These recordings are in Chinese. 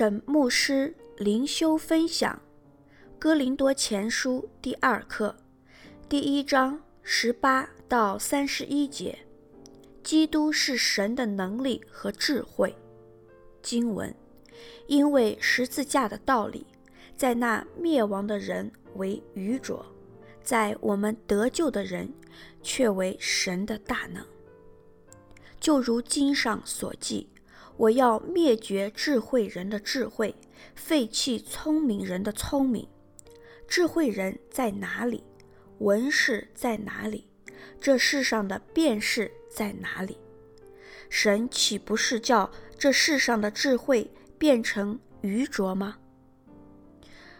沈牧师灵修分享《哥林多前书》第二课，第一章十八到三十一节。基督是神的能力和智慧。经文：因为十字架的道理，在那灭亡的人为愚拙，在我们得救的人却为神的大能。就如经上所记。我要灭绝智慧人的智慧，废弃聪明人的聪明。智慧人在哪里？文士在哪里？这世上的辩士在哪里？神岂不是叫这世上的智慧变成愚拙吗？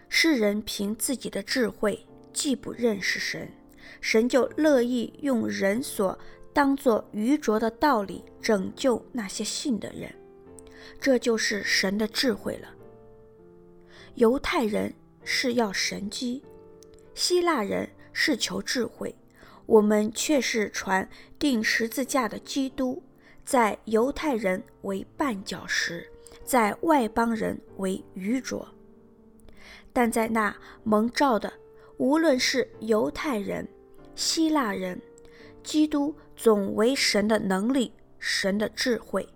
世人凭自己的智慧既不认识神，神就乐意用人所当作愚拙的道理拯救那些信的人。这就是神的智慧了。犹太人是要神迹，希腊人是求智慧，我们却是传钉十字架的基督，在犹太人为绊脚石，在外邦人为愚拙。但在那蒙召的，无论是犹太人、希腊人，基督总为神的能力，神的智慧。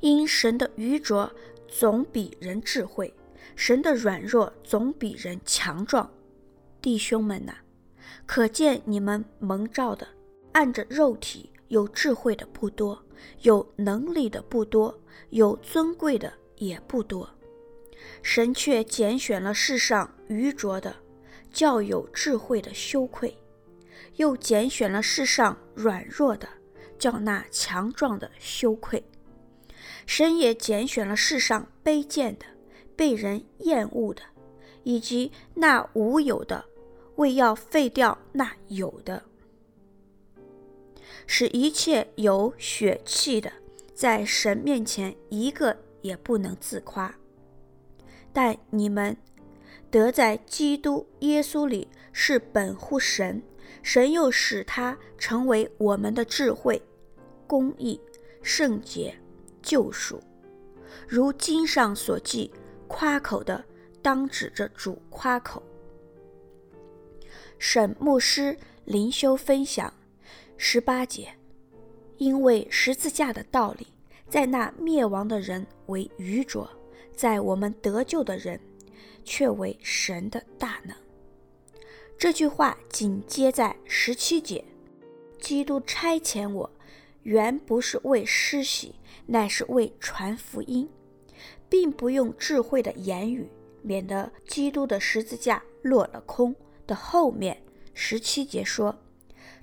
因神的愚拙总比人智慧，神的软弱总比人强壮。弟兄们呐，可见你们蒙召的，按着肉体有智慧的不多，有能力的不多，有尊贵的也不多。神却拣选了世上愚拙的，叫有智慧的羞愧；又拣选了世上软弱的，叫那强壮的羞愧。神也拣选了世上卑贱的、被人厌恶的，以及那无有的，为要废掉那有的，使一切有血气的，在神面前一个也不能自夸。但你们得在基督耶稣里是本乎神，神又使他成为我们的智慧、公义、圣洁。救赎，如经上所记，夸口的当指着主夸口。沈牧师灵修分享十八节，因为十字架的道理，在那灭亡的人为愚拙，在我们得救的人却为神的大能。这句话紧接在十七节，基督差遣我。原不是为施洗，乃是为传福音，并不用智慧的言语，免得基督的十字架落了空。的后面十七节说，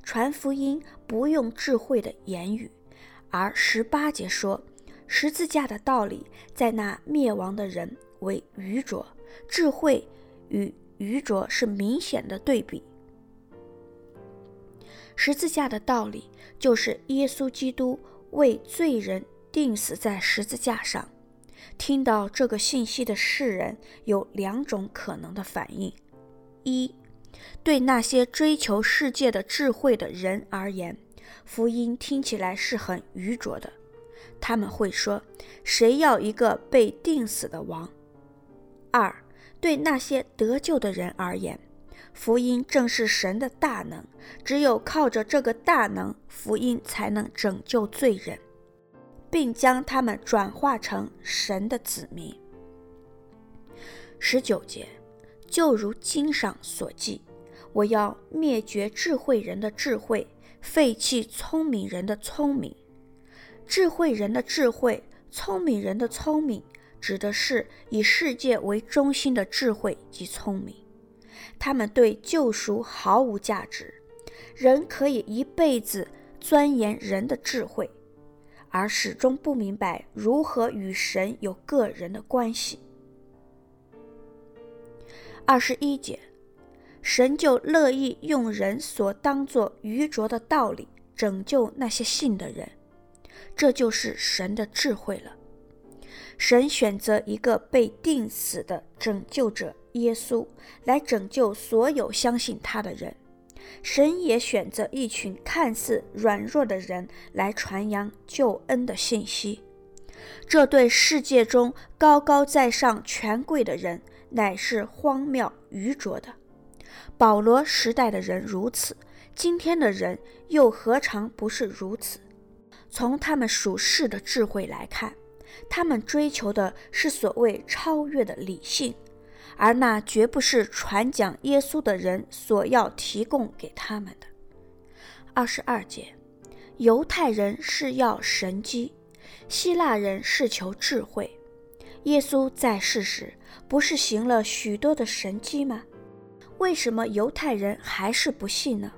传福音不用智慧的言语，而十八节说，十字架的道理在那灭亡的人为愚拙，智慧与愚拙是明显的对比。十字架的道理，就是耶稣基督为罪人钉死在十字架上。听到这个信息的世人有两种可能的反应：一，对那些追求世界的智慧的人而言，福音听起来是很愚拙的。他们会说：“谁要一个被钉死的王？”二，对那些得救的人而言，福音正是神的大能，只有靠着这个大能，福音才能拯救罪人，并将他们转化成神的子民。十九节，就如经上所记，我要灭绝智慧人的智慧，废弃聪明人的聪明。智慧人的智慧，聪明人的聪明，指的是以世界为中心的智慧及聪明。他们对救赎毫无价值，人可以一辈子钻研人的智慧，而始终不明白如何与神有个人的关系。二十一节，神就乐意用人所当作愚拙的道理拯救那些信的人，这就是神的智慧了。神选择一个被定死的拯救者。耶稣来拯救所有相信他的人，神也选择一群看似软弱的人来传扬救恩的信息。这对世界中高高在上权贵的人乃是荒谬愚拙的。保罗时代的人如此，今天的人又何尝不是如此？从他们属世的智慧来看，他们追求的是所谓超越的理性，而那绝不是传讲耶稣的人所要提供给他们的。二十二节，犹太人是要神迹，希腊人是求智慧。耶稣在世时不是行了许多的神迹吗？为什么犹太人还是不信呢？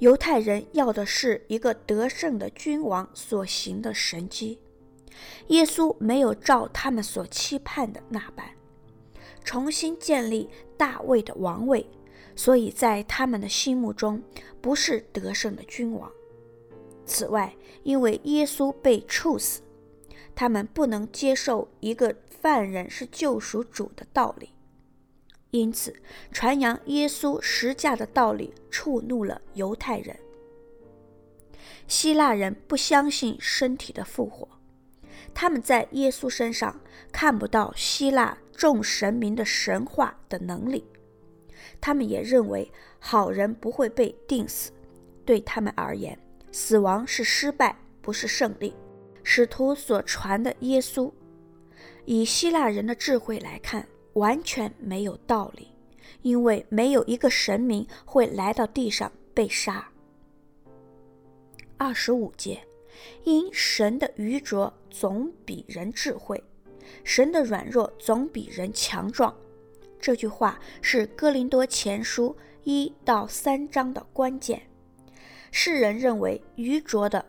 犹太人要的是一个得胜的君王所行的神迹。耶稣没有照他们所期盼的那般，重新建立大卫的王位，所以在他们的心目中不是得胜的君王。此外，因为耶稣被处死，他们不能接受一个犯人是救赎主的道理，因此传扬耶稣十架的道理触怒了犹太人。希腊人不相信身体的复活。他们在耶稣身上看不到希腊众神明的神话的能力，他们也认为好人不会被定死。对他们而言，死亡是失败，不是胜利。使徒所传的耶稣，以希腊人的智慧来看，完全没有道理，因为没有一个神明会来到地上被杀。二十五节。因神的愚拙总比人智慧，神的软弱总比人强壮。这句话是哥林多前书一到三章的关键。世人认为愚拙的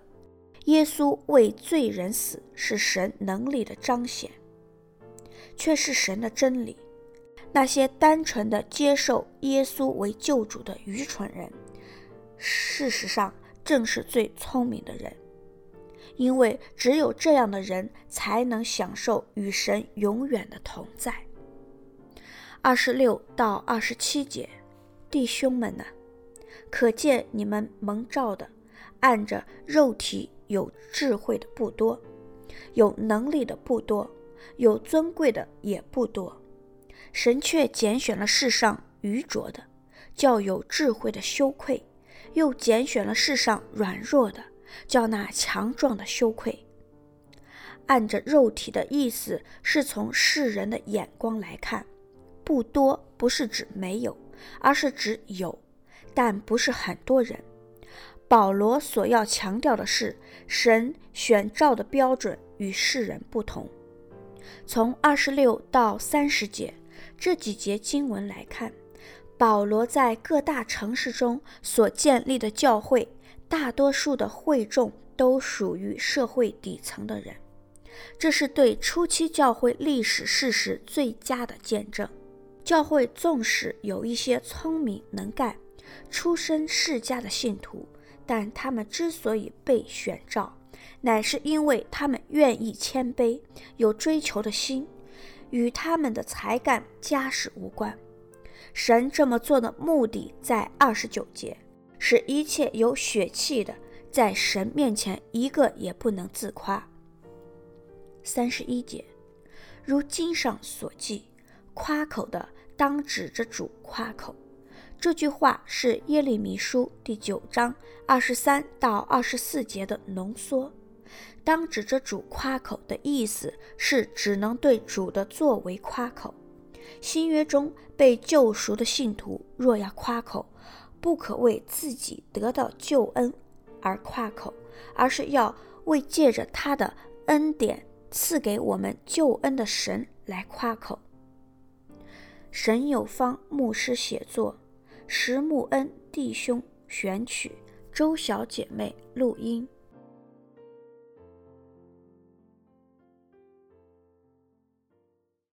耶稣为罪人死是神能力的彰显，却是神的真理。那些单纯的接受耶稣为救主的愚蠢人，事实上正是最聪明的人。因为只有这样的人才能享受与神永远的同在。二十六到二十七节，弟兄们哪，可见你们蒙召的，按着肉体有智慧的不多，有能力的不多，有尊贵的也不多。神却拣选了世上愚拙的，叫有智慧的羞愧；又拣选了世上软弱的。叫那强壮的羞愧。按着肉体的意思，是从世人的眼光来看，不多不是指没有，而是指有，但不是很多人。保罗所要强调的是，神选召的标准与世人不同。从二十六到三十节这几节经文来看，保罗在各大城市中所建立的教会。大多数的会众都属于社会底层的人，这是对初期教会历史事实最佳的见证。教会纵使有一些聪明能干、出身世家的信徒，但他们之所以被选召，乃是因为他们愿意谦卑、有追求的心，与他们的才干、家世无关。神这么做的目的，在二十九节。使一切有血气的，在神面前一个也不能自夸。三十一节，如经上所记，夸口的当指着主夸口。这句话是耶利米书第九章二十三到二十四节的浓缩。当指着主夸口的意思是，只能对主的作为夸口。新约中被救赎的信徒若要夸口，不可为自己得到救恩而夸口，而是要为借着他的恩典赐给我们救恩的神来夸口。神有方牧师写作，石木恩弟兄选取，周小姐妹录音。